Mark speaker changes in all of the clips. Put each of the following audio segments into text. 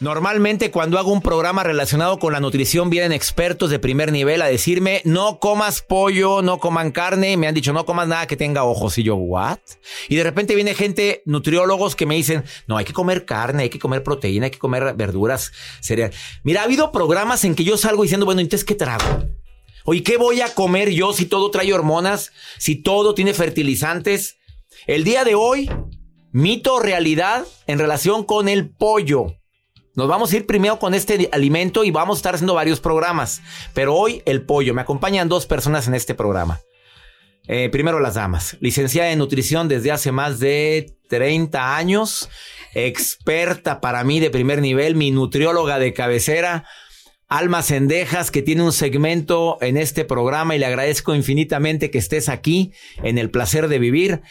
Speaker 1: Normalmente cuando hago un programa relacionado con la nutrición vienen expertos de primer nivel a decirme no comas pollo, no coman carne, me han dicho no comas nada que tenga ojos y yo what? Y de repente viene gente nutriólogos que me dicen no hay que comer carne, hay que comer proteína, hay que comer verduras, cereal. Mira, ha habido programas en que yo salgo diciendo bueno entonces qué trago. Oye, ¿qué voy a comer yo si todo trae hormonas, si todo tiene fertilizantes? El día de hoy, mito realidad en relación con el pollo. Nos vamos a ir primero con este alimento y vamos a estar haciendo varios programas. Pero hoy el pollo. Me acompañan dos personas en este programa. Eh, primero las damas. Licenciada en nutrición desde hace más de 30 años. Experta para mí de primer nivel. Mi nutrióloga de cabecera. Alma Cendejas, que tiene un segmento en este programa y le agradezco infinitamente que estés aquí en el placer de vivir.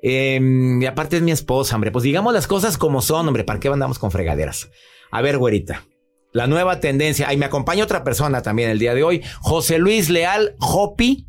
Speaker 1: Em, y aparte es mi esposa, hombre. Pues digamos las cosas como son, hombre. ¿Para qué andamos con fregaderas? A ver, güerita. La nueva tendencia. Ahí me acompaña otra persona también el día de hoy. José Luis Leal Hopi,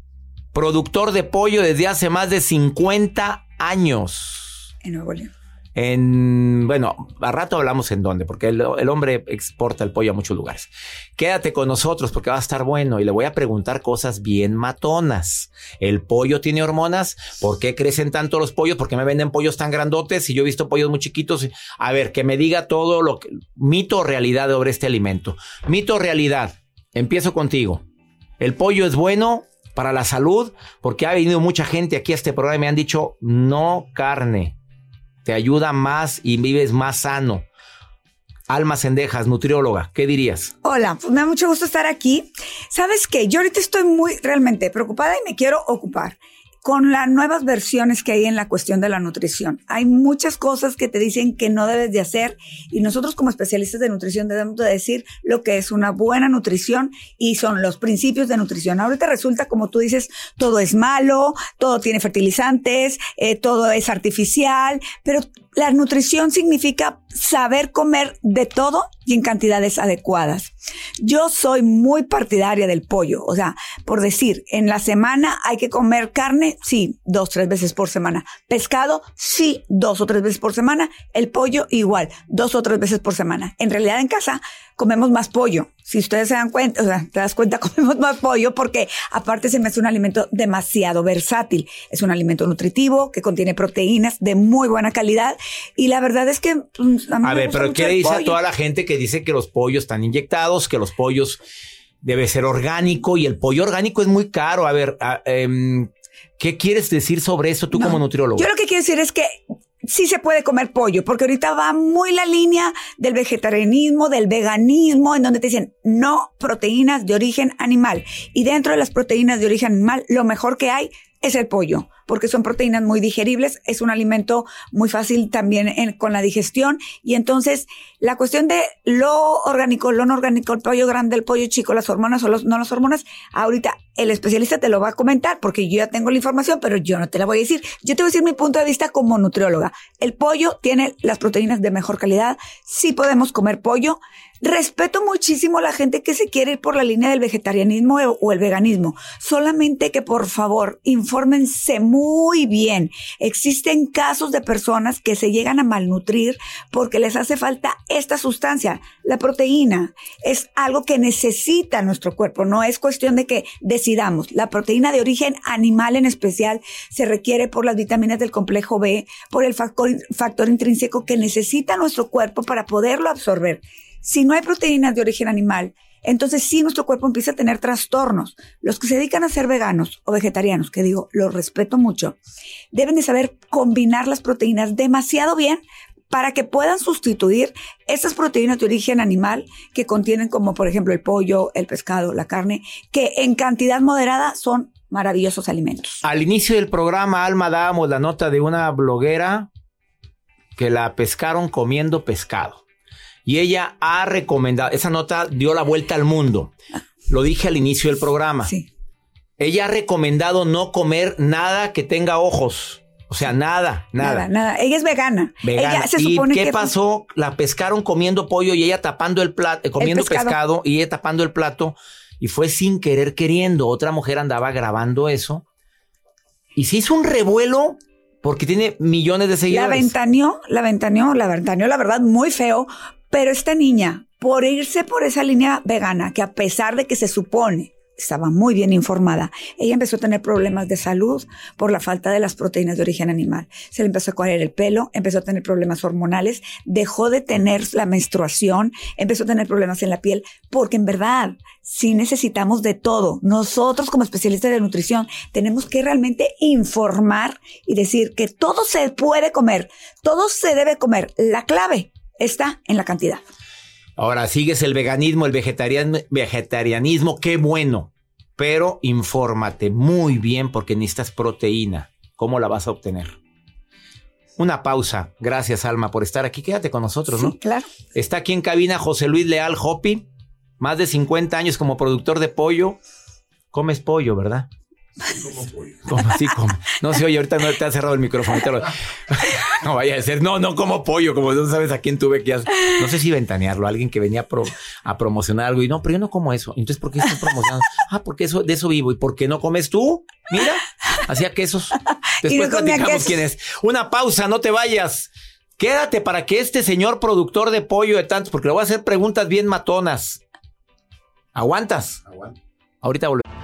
Speaker 1: productor de pollo desde hace más de 50 años.
Speaker 2: En Nuevo León.
Speaker 1: En, bueno, a rato hablamos en dónde, porque el, hombre exporta el pollo a muchos lugares. Quédate con nosotros porque va a estar bueno y le voy a preguntar cosas bien matonas. ¿El pollo tiene hormonas? ¿Por qué crecen tanto los pollos? ¿Por qué me venden pollos tan grandotes? Si yo he visto pollos muy chiquitos. A ver, que me diga todo lo que, mito realidad sobre este alimento. Mito o realidad. Empiezo contigo. ¿El pollo es bueno para la salud? Porque ha venido mucha gente aquí a este programa y me han dicho no carne te ayuda más y vives más sano. Alma Cendejas, nutrióloga, ¿qué dirías?
Speaker 2: Hola, pues me da mucho gusto estar aquí. ¿Sabes qué? Yo ahorita estoy muy realmente preocupada y me quiero ocupar con las nuevas versiones que hay en la cuestión de la nutrición. Hay muchas cosas que te dicen que no debes de hacer y nosotros como especialistas de nutrición debemos de decir lo que es una buena nutrición y son los principios de nutrición. Ahorita resulta, como tú dices, todo es malo, todo tiene fertilizantes, eh, todo es artificial, pero la nutrición significa saber comer de todo y en cantidades adecuadas. Yo soy muy partidaria del pollo, o sea, por decir, en la semana hay que comer carne, sí, dos, tres veces por semana. Pescado, sí, dos o tres veces por semana. El pollo, igual, dos o tres veces por semana. En realidad en casa comemos más pollo. Si ustedes se dan cuenta, o sea, te das cuenta, comemos más pollo porque aparte se me hace un alimento demasiado versátil. Es un alimento nutritivo que contiene proteínas de muy buena calidad y la verdad es que...
Speaker 1: Pues, a, ver, pero ¿qué dice a toda la gente que dice que los pollos están inyectados, que los pollos debe ser orgánico y el pollo orgánico es muy caro? A ver, em, ¿qué quieres decir sobre eso tú como nutriólogo?
Speaker 2: Yo lo que quiero decir es que sí se puede comer pollo, porque ahorita va muy la línea del vegetarianismo, del veganismo, en donde te dicen no proteínas de origen animal. Y dentro de las proteínas de origen animal, lo mejor que hay es el pollo, porque son proteínas muy digeribles, es un alimento muy fácil también con la digestión y entonces la cuestión de lo orgánico, lo no orgánico, el pollo grande, el pollo chico, las hormonas o los, no las hormonas, ahorita el especialista te lo va a comentar porque yo ya tengo la información, pero yo no te la voy a decir. Yo te voy a decir mi punto de vista como nutrióloga. El pollo tiene las proteínas de mejor calidad, sí podemos comer pollo, Respeto muchísimo a la gente que se quiere ir por la línea del vegetarianismo o el veganismo. Solamente que por favor infórmense muy bien. Existen casos de personas que se llegan a malnutrir porque les hace falta esta sustancia, la proteína. Es algo que necesita nuestro cuerpo, no es cuestión de que decidamos. La proteína de origen animal en especial se requiere por las vitaminas del complejo B, por el factor, factor intrínseco que necesita nuestro cuerpo para poderlo absorber. Si no hay proteínas de origen animal, entonces sí nuestro cuerpo empieza a tener trastornos. Los que se dedican a ser veganos o vegetarianos, que digo, los respeto mucho, deben de saber combinar las proteínas demasiado bien para que puedan sustituir esas proteínas de origen animal que contienen como por ejemplo el pollo, el pescado, la carne, que en cantidad moderada son maravillosos alimentos.
Speaker 1: Al inicio del programa, Alma, dábamos la nota de una bloguera que la pescaron comiendo pescado. Y ella ha recomendado, esa nota dio la vuelta al mundo. Lo dije al inicio del programa.
Speaker 2: Sí.
Speaker 1: Ella ha recomendado no comer nada que tenga ojos. O sea, nada, nada.
Speaker 2: Nada, nada. Ella es vegana.
Speaker 1: Vegana.
Speaker 2: Ella se
Speaker 1: ¿Y qué
Speaker 2: que
Speaker 1: pasó? La pescaron comiendo pollo y ella tapando el plato, eh, comiendo
Speaker 2: pescado.
Speaker 1: pescado. y ella tapando el plato. Y fue sin querer queriendo. Otra mujer andaba grabando eso. Y se hizo un revuelo porque tiene millones de
Speaker 2: la
Speaker 1: seguidores.
Speaker 2: ventaneó, la ventaneó, la ventaneó, la verdad, muy feo. Pero esta niña, por irse por esa línea vegana, que a pesar de que se supone estaba muy bien informada, ella empezó a tener problemas de salud por la falta de las proteínas de origen animal. Se le empezó a caer el pelo, empezó a tener problemas hormonales, dejó de tener la menstruación, empezó a tener problemas en la piel, porque en verdad sí necesitamos de todo. Nosotros como especialistas de nutrición tenemos que realmente informar y decir que todo se puede comer, todo se debe comer. La clave está en la cantidad.
Speaker 1: Ahora sigues el veganismo, el vegetarian- vegetarianismo, qué bueno. Pero infórmate muy bien porque necesitas proteína. ¿Cómo la vas a obtener? Una pausa. Gracias, Alma, por estar aquí. Quédate con nosotros, ¿no?
Speaker 2: Sí, claro.
Speaker 1: Está aquí en cabina José Luis Leal Hopi, más de 50 años como productor de pollo. Comes pollo, ¿verdad? Como así, como. No sé, oye, ahorita no te ha cerrado el micrófono. lo- No vaya a ser, no, no como pollo, como no sabes a quién tuve que hacer. No sé si ventanearlo, alguien que venía a, pro- a promocionar algo y no, pero yo no como eso. Entonces, ¿por qué estás promocionando? Ah, porque eso, de eso vivo. ¿Y por qué no comes tú? Mira, hacía quesos.
Speaker 2: Y
Speaker 1: Después
Speaker 2: no
Speaker 1: platicamos
Speaker 2: quesos.
Speaker 1: quién es. Una pausa, no te vayas. Quédate para que este señor productor de pollo de tantos, porque le voy a hacer preguntas bien matonas. ¿Aguantas? Ahorita volvemos.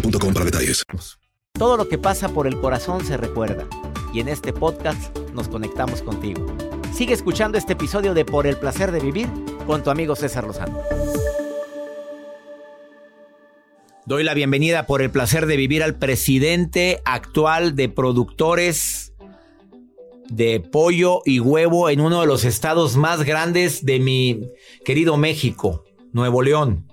Speaker 3: para detalles.
Speaker 1: Todo lo que pasa por el corazón se recuerda. Y en este podcast nos conectamos contigo. Sigue escuchando este episodio de Por el placer de vivir con tu amigo César Lozano. Doy la bienvenida por el placer de vivir al presidente actual de productores de pollo y huevo en uno de los estados más grandes de mi querido México, Nuevo León.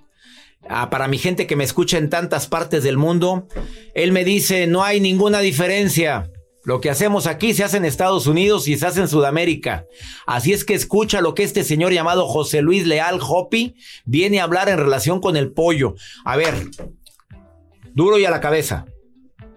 Speaker 1: Ah, para mi gente que me escucha en tantas partes del mundo, él me dice, no hay ninguna diferencia. Lo que hacemos aquí se hace en Estados Unidos y se hace en Sudamérica. Así es que escucha lo que este señor llamado José Luis Leal Hopi viene a hablar en relación con el pollo. A ver, duro y a la cabeza.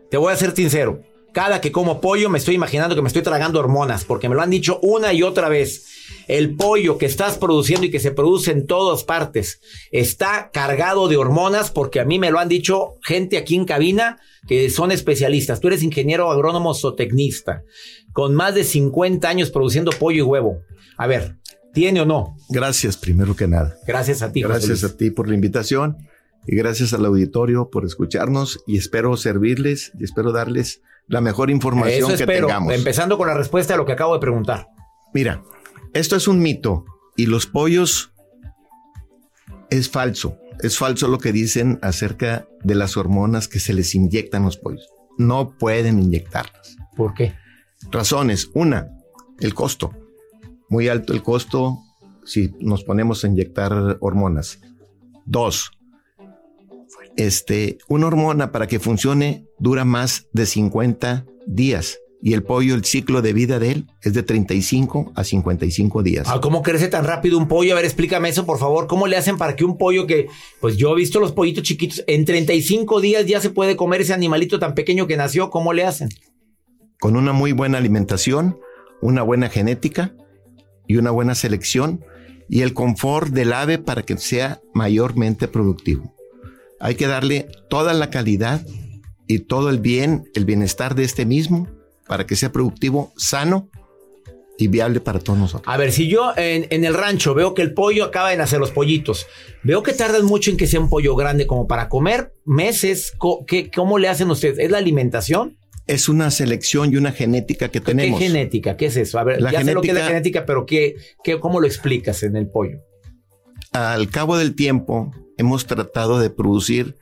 Speaker 1: Te voy a ser sincero. Cada que como pollo me estoy imaginando que me estoy tragando hormonas, porque me lo han dicho una y otra vez. El pollo que estás produciendo y que se produce en todas partes está cargado de hormonas porque a mí me lo han dicho gente aquí en cabina que son especialistas. Tú eres ingeniero agrónomo zootecnista con más de 50 años produciendo pollo y huevo. A ver, ¿tiene o no?
Speaker 4: Gracias, primero que nada.
Speaker 1: Gracias a ti. José
Speaker 4: Gracias
Speaker 1: Luis.
Speaker 4: a ti por la invitación y gracias al auditorio por escucharnos y espero servirles y espero darles la mejor información
Speaker 1: Eso
Speaker 4: que tengamos.
Speaker 1: empezando con la respuesta a lo que acabo de preguntar.
Speaker 4: Mira, esto es un mito y los pollos es falso. Es falso lo que dicen acerca de las hormonas que se les inyectan a los pollos. No pueden inyectarlas.
Speaker 1: ¿Por qué?
Speaker 4: Razones. Una, el costo. Muy alto el costo si nos ponemos a inyectar hormonas. Dos, este, una hormona para que funcione dura más de 50 días y el pollo, el ciclo de vida de él es de 35 a 55 días.
Speaker 1: Ah, ¿Cómo crece tan rápido un pollo? A ver, explícame eso, por favor. ¿Cómo le hacen para que un pollo que, pues yo he visto los pollitos chiquitos, en 35 días ya se puede comer ese animalito tan pequeño que nació? ¿Cómo le hacen?
Speaker 4: Con una muy buena alimentación, una buena genética y una buena selección y el confort del ave para que sea mayormente productivo. Hay que darle toda la calidad y todo el bien, el bienestar de este mismo para que sea productivo, sano y viable para todos nosotros.
Speaker 1: A ver, si yo en, en el rancho veo que el pollo acaba de nacer, los pollitos, veo que tardan mucho en que sea un pollo grande como para comer, meses, co- ¿qué, ¿cómo le hacen ustedes? ¿Es la alimentación?
Speaker 4: Es una selección y una genética que tenemos.
Speaker 1: ¿Qué genética? ¿Qué es eso? A ver,
Speaker 4: La
Speaker 1: ya sé lo que es la
Speaker 4: genética-
Speaker 1: genética, pero ¿qué, qué, ¿cómo lo explicas en el pollo?
Speaker 4: Al cabo del tiempo, hemos tratado de producir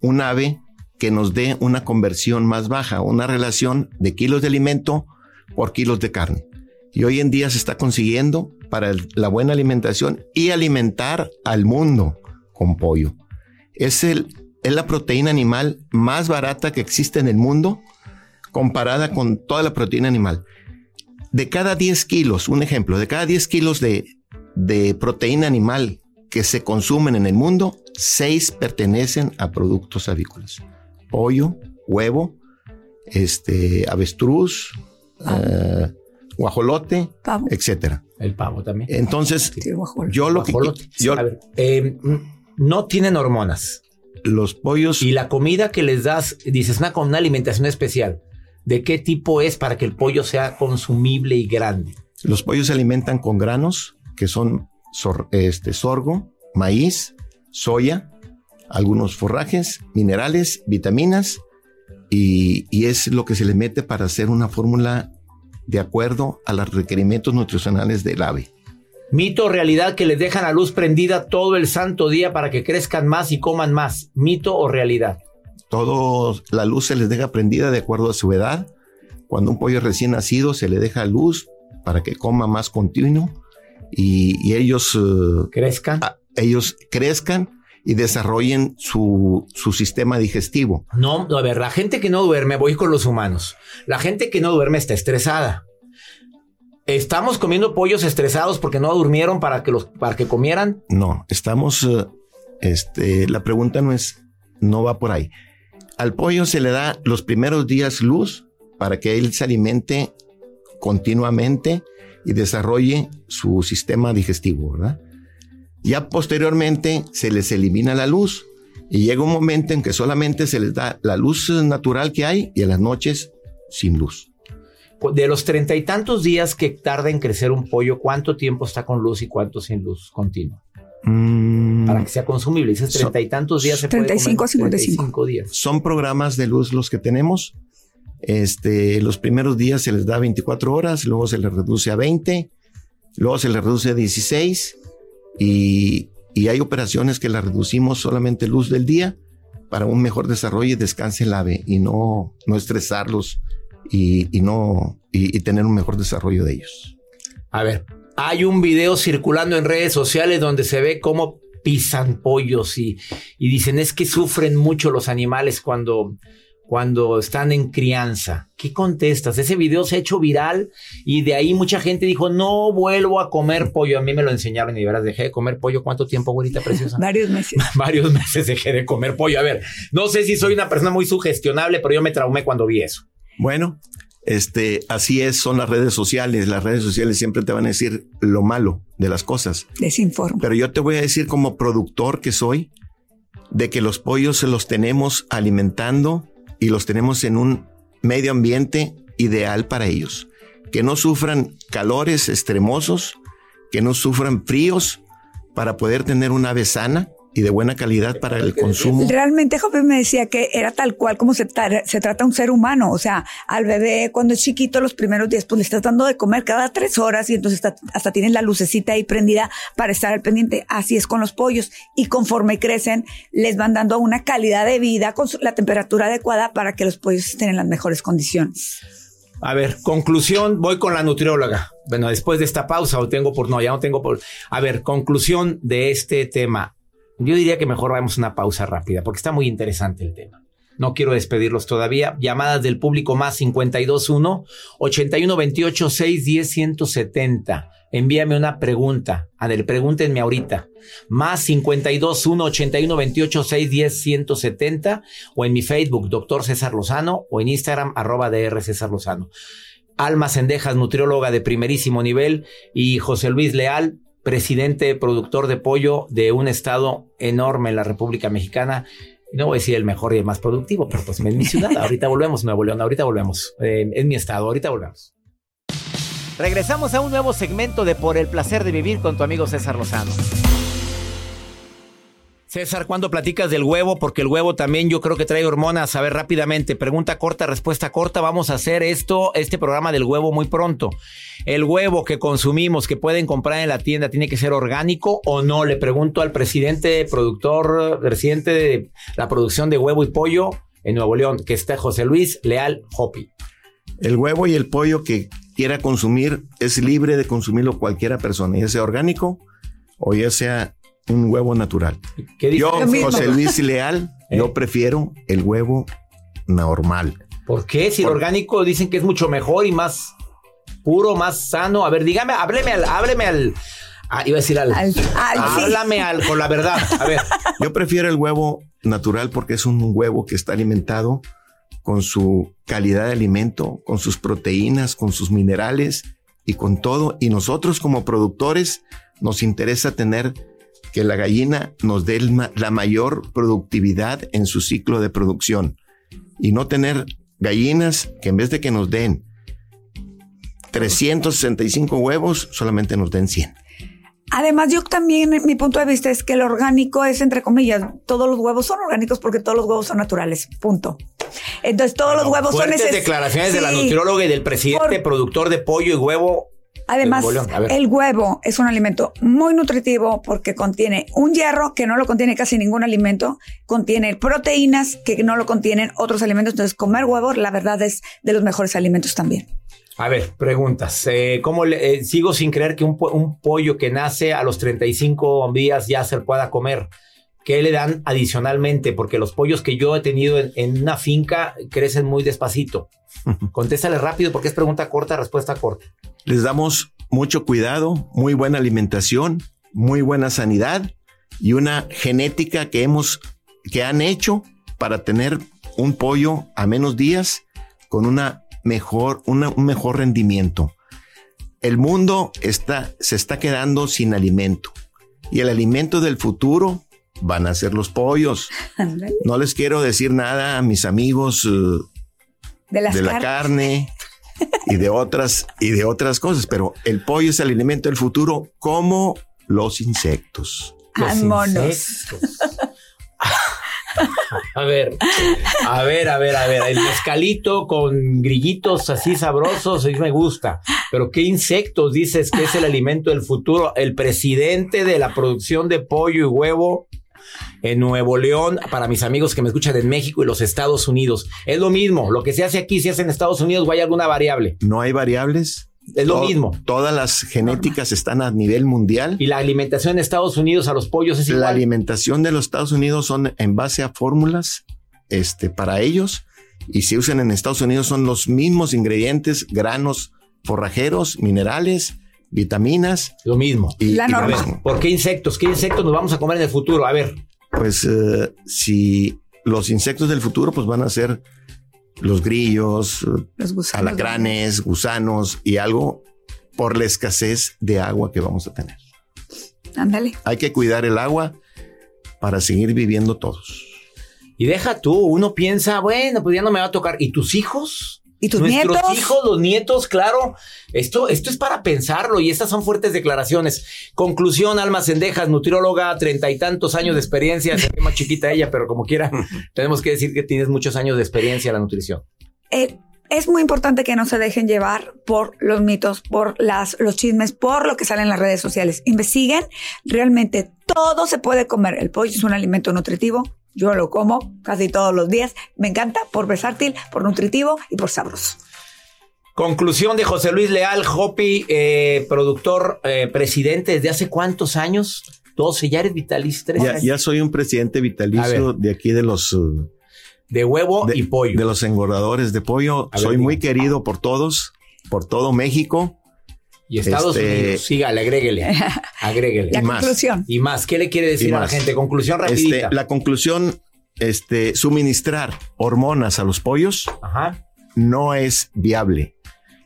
Speaker 4: un ave que nos dé una conversión más baja, una relación de kilos de alimento por kilos de carne. Y hoy en día se está consiguiendo para la buena alimentación y alimentar al mundo con pollo. Es, el, es la proteína animal más barata que existe en el mundo comparada con toda la proteína animal. De cada 10 kilos, un ejemplo, de cada 10 kilos de, de proteína animal que se consumen en el mundo, 6 pertenecen a productos avícolas. Pollo, huevo, este, avestruz, eh, guajolote,
Speaker 2: Pavo.
Speaker 4: etcétera.
Speaker 1: El pavo también.
Speaker 4: Entonces,
Speaker 2: Sí,
Speaker 4: yo lo que yo,
Speaker 1: A ver, eh, mm, no tienen hormonas.
Speaker 4: los pollos
Speaker 1: Y la comida que les das, dices, una, con una alimentación especial. ¿De qué tipo es para que el pollo sea consumible y grande?
Speaker 4: Los pollos se alimentan con granos, que son sor- este, sorgo, maíz, soya, algunos forrajes, minerales, vitaminas, y, y es lo que se le mete para hacer una fórmula de acuerdo a los requerimientos nutricionales del ave.
Speaker 1: Mito o realidad que les dejan la luz prendida todo el santo día para que crezcan más y coman más. Mito o realidad.
Speaker 4: Todo, la luz se les deja prendida de acuerdo a su edad. Cuando un pollo recién nacido se le deja luz para que coma más continuo y, y ellos eh,
Speaker 1: Crezcan.
Speaker 4: a- ellos crezcan y desarrollen su, su sistema digestivo.
Speaker 1: No, a ver, la gente que no duerme, voy con los humanos. La gente que no duerme está estresada. Estamos comiendo pollos estresados porque no durmieron para que los para que comieran.
Speaker 4: No, estamos, eh, este, la pregunta no es, no va por ahí. Al pollo se le da los primeros días luz para que él se alimente continuamente y desarrolle su sistema digestivo, ¿verdad? Ya posteriormente se les elimina la luz y llega un momento en que solamente se les da la luz natural que hay y en las noches sin luz.
Speaker 1: De los treinta y tantos días que tarda en crecer un pollo, ¿cuánto tiempo está con luz y cuánto sin luz continua?
Speaker 4: Mm,
Speaker 1: Para que sea consumible. Dices treinta y tantos días se
Speaker 2: 35 a
Speaker 1: puede comer.
Speaker 2: 55.
Speaker 1: 35 días.
Speaker 4: son programas de luz los que tenemos. Este, los primeros días se les da 24 horas, luego se les reduce a 20, luego se les reduce a 16 y, y hay operaciones que las reducimos solamente luz del día para un mejor desarrollo y descanse el ave y no, no estresarlos y, y no y, y tener un mejor desarrollo de ellos.
Speaker 1: A ver, hay un video circulando en redes sociales donde se ve cómo pisan pollos y, y dicen es que sufren mucho los animales cuando, cuando están en crianza. ¿Qué contestas? Ese video se ha hecho viral y de ahí mucha gente dijo, no vuelvo a comer pollo. A mí me lo enseñaron y de veras dejé de comer pollo. ¿Cuánto tiempo, abuelita preciosa?
Speaker 2: Varios meses.
Speaker 1: Varios meses dejé de comer pollo. A ver, no sé si soy una persona muy sugestionable, pero yo me traumé cuando vi eso.
Speaker 4: Bueno, este, así es, son las redes sociales. Las redes sociales siempre te van a decir lo malo de las cosas.
Speaker 2: Desinforma.
Speaker 4: Pero yo te voy a decir como productor que soy, de que los pollos se los tenemos alimentando y los tenemos en un medio ambiente ideal para ellos. Que no sufran calores extremosos, que no sufran fríos para poder tener una ave sana y de buena calidad para el consumo.
Speaker 2: Realmente Jope me decía que era tal cual como se, se trata un ser humano. O sea, al bebé cuando es chiquito los primeros días, pues le estás dando de comer cada tres horas y entonces hasta tienes la lucecita ahí prendida para estar al pendiente. Así es con los pollos. Y conforme crecen, les van dando una calidad de vida con la temperatura adecuada para que los pollos estén en las mejores condiciones.
Speaker 1: A ver, conclusión, voy con la nutrióloga. Bueno, después de esta pausa, o tengo por, no, ya no tengo por. A ver, conclusión de este tema. Yo diría que mejor vamos a una pausa rápida porque está muy interesante el tema. No quiero despedirlos todavía. Llamadas del público más 521 8128 610 170. Envíame una pregunta. A ver, pregúntenme ahorita. Más 521 8128 610 170 o en mi Facebook, doctor César Lozano, o en Instagram, arroba DR César Lozano. Alma Sendejas, nutrióloga de primerísimo nivel, y José Luis Leal, presidente productor de pollo de un estado enorme en la República Mexicana. No voy a decir el mejor y el más productivo, pero pues en mi ciudad. Ahorita volvemos, Nuevo León, ahorita volvemos. Eh, en mi estado, ahorita volvemos. Regresamos a un nuevo segmento de Por el placer de vivir con tu amigo César Lozano. César, ¿cuándo platicas del huevo? Porque el huevo también yo creo que trae hormonas. A ver, rápidamente, pregunta corta, respuesta corta. Vamos a hacer esto, este programa del huevo muy pronto. ¿El huevo que consumimos, que pueden comprar en la tienda, tiene que ser orgánico o no? Le pregunto al presidente, productor, presidente de la producción de huevo y pollo en Nuevo León, que está José Luis Leal Hopi.
Speaker 4: El huevo y el pollo que quiera consumir es libre de consumirlo cualquiera persona, ya sea orgánico o ya sea un huevo natural. yo, José Luis Leal, yo ¿Eh? prefiero el huevo normal.
Speaker 1: ¿Por qué? Si el orgánico dicen que es mucho mejor y más puro, más sano. A ver, dígame, hábleme al, hábleme al. Ah, iba a decir al. al, háblame al, con la verdad. A ver.
Speaker 4: Yo prefiero el huevo natural porque es un huevo que está alimentado con su calidad de alimento, con sus proteínas, con sus minerales y con todo. Y nosotros como productores nos interesa tener que la gallina nos dé la mayor productividad en su ciclo de producción y no tener gallinas que en vez de que nos den 365 huevos, solamente nos den 100.
Speaker 2: Además, yo también, mi punto de vista es que el orgánico es, entre comillas, todos los huevos son orgánicos porque todos los huevos son naturales, punto. Entonces, todos los huevos son necesarios.
Speaker 1: declaraciones de la nutrióloga y del presidente productor de pollo y huevo
Speaker 2: Además, el huevo es un alimento muy nutritivo porque contiene un hierro que no lo contiene casi ningún alimento, contiene proteínas que no lo contienen otros alimentos. Entonces, comer huevo, la verdad, es de los mejores alimentos también.
Speaker 1: A ver, preguntas. Eh, ¿Cómo le, eh, sigo sin creer que un, pollo que nace a los 35 días ya se pueda comer? ¿Qué le dan adicionalmente? Porque los pollos que yo he tenido en, en una finca crecen muy despacito. Contéstale rápido porque es pregunta corta, respuesta corta.
Speaker 4: Les damos mucho cuidado, muy buena alimentación, muy buena sanidad y una genética que hemos, que han hecho para tener un pollo a menos días con una mejor, un mejor rendimiento. El mundo está, se está quedando sin alimento y el alimento del futuro van a ser los pollos. No les quiero decir nada a mis amigos eh, de, la carne y de otras y de otras cosas, pero el pollo es el alimento del futuro como los insectos.
Speaker 2: Los
Speaker 1: A ver, a ver, a ver, a ver, el mezcalito con grillitos así sabrosos, eso me gusta. Pero ¿qué insectos dices que es el alimento del futuro? El presidente de la producción de pollo y huevo en Nuevo León, para mis amigos que me escuchan en México y los Estados Unidos. Es lo mismo, lo que se hace aquí se hace en Estados Unidos o hay alguna variable.
Speaker 4: No hay variables.
Speaker 1: Es lo mismo.
Speaker 4: Todas las genéticas están a nivel mundial.
Speaker 1: Y la alimentación en Estados Unidos a los pollos es igual.
Speaker 4: La alimentación de los Estados Unidos son en base a fórmulas este, para ellos y se usan en Estados Unidos son los mismos ingredientes, granos forrajeros, minerales, vitaminas.
Speaker 1: Lo mismo.
Speaker 2: Y, la norma.
Speaker 1: ¿Por qué insectos? ¿Qué insectos nos vamos a comer en el futuro? A ver.
Speaker 4: Pues eh, si los insectos del futuro pues van a ser los grillos, los alacranes, gusanos y algo por la escasez de agua que vamos a tener.
Speaker 2: Ándale.
Speaker 4: Hay que cuidar el agua para seguir viviendo todos.
Speaker 1: Y deja tú, uno piensa, bueno, pues ya no me va a tocar. ¿Y tus hijos?
Speaker 2: ¿Y tus
Speaker 1: Nuestros
Speaker 2: nietos?
Speaker 1: hijos, los nietos, claro. Esto, esto es para pensarlo y estas son fuertes declaraciones. Conclusión, Alma Cendejas, nutrióloga, treinta y tantos años de experiencia. Se ve más chiquita ella, pero como quiera, tenemos que decir que tienes muchos años de experiencia en la nutrición.
Speaker 2: Eh, es muy importante que no se dejen llevar por los mitos, por las, los chismes, por lo que sale en las redes sociales. Investiguen, realmente todo se puede comer. El pollo es un alimento nutritivo. Yo lo como casi todos los días. Me encanta por versátil, por nutritivo y por sabroso.
Speaker 1: Conclusión de José Luis Leal, Hopi, eh, productor, eh, presidente desde hace cuántos años? 12, ya eres vitalicio,
Speaker 4: Ya,
Speaker 1: años.
Speaker 4: ya soy un presidente vitalicio de aquí de los uh,
Speaker 1: de huevo
Speaker 4: de,
Speaker 1: y pollo.
Speaker 4: de los engordadores de pollo.
Speaker 1: A
Speaker 4: soy muy querido por todos, por todo México.
Speaker 1: Y Estados
Speaker 4: este-
Speaker 1: Unidos, sígale, agréguele, agréguele.
Speaker 2: La
Speaker 4: Y más.
Speaker 2: conclusión.
Speaker 1: Y más, ¿qué le quiere decir a la
Speaker 4: más.
Speaker 1: gente? Conclusión rapidita.
Speaker 4: Este, la conclusión, este, suministrar hormonas a los pollos
Speaker 1: Ajá.
Speaker 4: no es viable.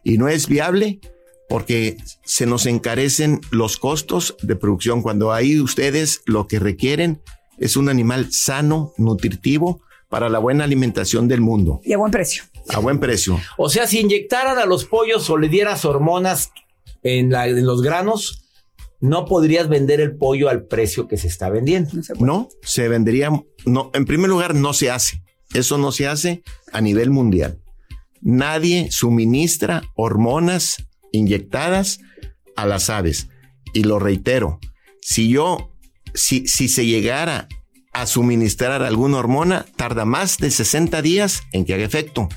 Speaker 4: Y no es viable porque se nos encarecen los costos de producción. Cuando ahí ustedes lo que requieren es un animal sano, nutritivo, para la buena alimentación del mundo,
Speaker 2: Y a buen precio.
Speaker 4: a buen precio.
Speaker 1: O sea, si inyectaran a los pollos o le dieras hormonas en, la- en los granos, no podrías vender el pollo al precio que se está vendiendo.
Speaker 2: No se.
Speaker 4: No, se vendería, no, en primer lugar, no se hace. Eso no se hace a nivel mundial. Nadie suministra hormonas inyectadas a las aves. Y lo reitero, si yo, si, si se llegara a suministrar alguna hormona, tarda más de 60 días en que haga efecto.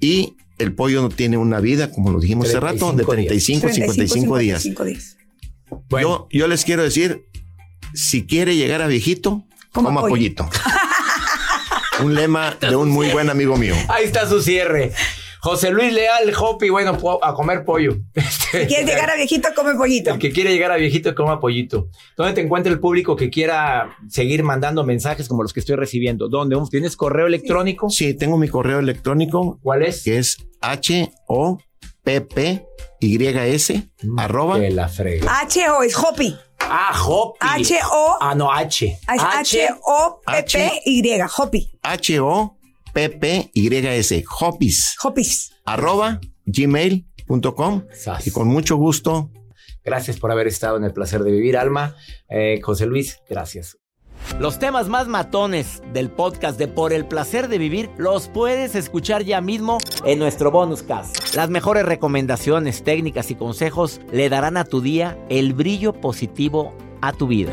Speaker 4: Y el pollo no tiene una vida, como lo dijimos hace rato, de
Speaker 1: 35 días.
Speaker 4: 35, 55 días.
Speaker 2: 55 días.
Speaker 1: Bueno,
Speaker 4: Yo, yo les quiero decir, si quiere llegar a viejito,
Speaker 2: Coma
Speaker 4: coma pollito. un lema de un muy buen amigo mío.
Speaker 1: ahí está su cierre. José Luis Leal, Hopi, bueno, a comer pollo. Este,
Speaker 2: Si quieres llegar a viejito, come pollito.
Speaker 1: El que quiere llegar a viejito, coma pollito. ¿Dónde te encuentra el público que quiera seguir mandando mensajes como los que estoy recibiendo? ¿Dónde? ¿Tienes correo electrónico?
Speaker 4: Sí, tengo mi correo electrónico
Speaker 1: ¿Cuál es?
Speaker 4: que es h o p p y s arroba
Speaker 1: Que la frega.
Speaker 2: H-O es Hopi.
Speaker 1: Ah, Hopi.
Speaker 2: H-O.
Speaker 1: Ah, no, H.
Speaker 2: H-O-P-P-Y. Hopi.
Speaker 4: h o p p y s hopis
Speaker 2: Hopis.
Speaker 4: arroba gmail.com y con mucho gusto
Speaker 1: Gracias por haber estado en el placer de vivir, Alma. Eh, José Luis, gracias. Los temas más matones del podcast de Por el placer de vivir los puedes escuchar ya mismo en nuestro bonus cast. Las mejores recomendaciones, técnicas y consejos le darán a tu día el brillo positivo a tu vida.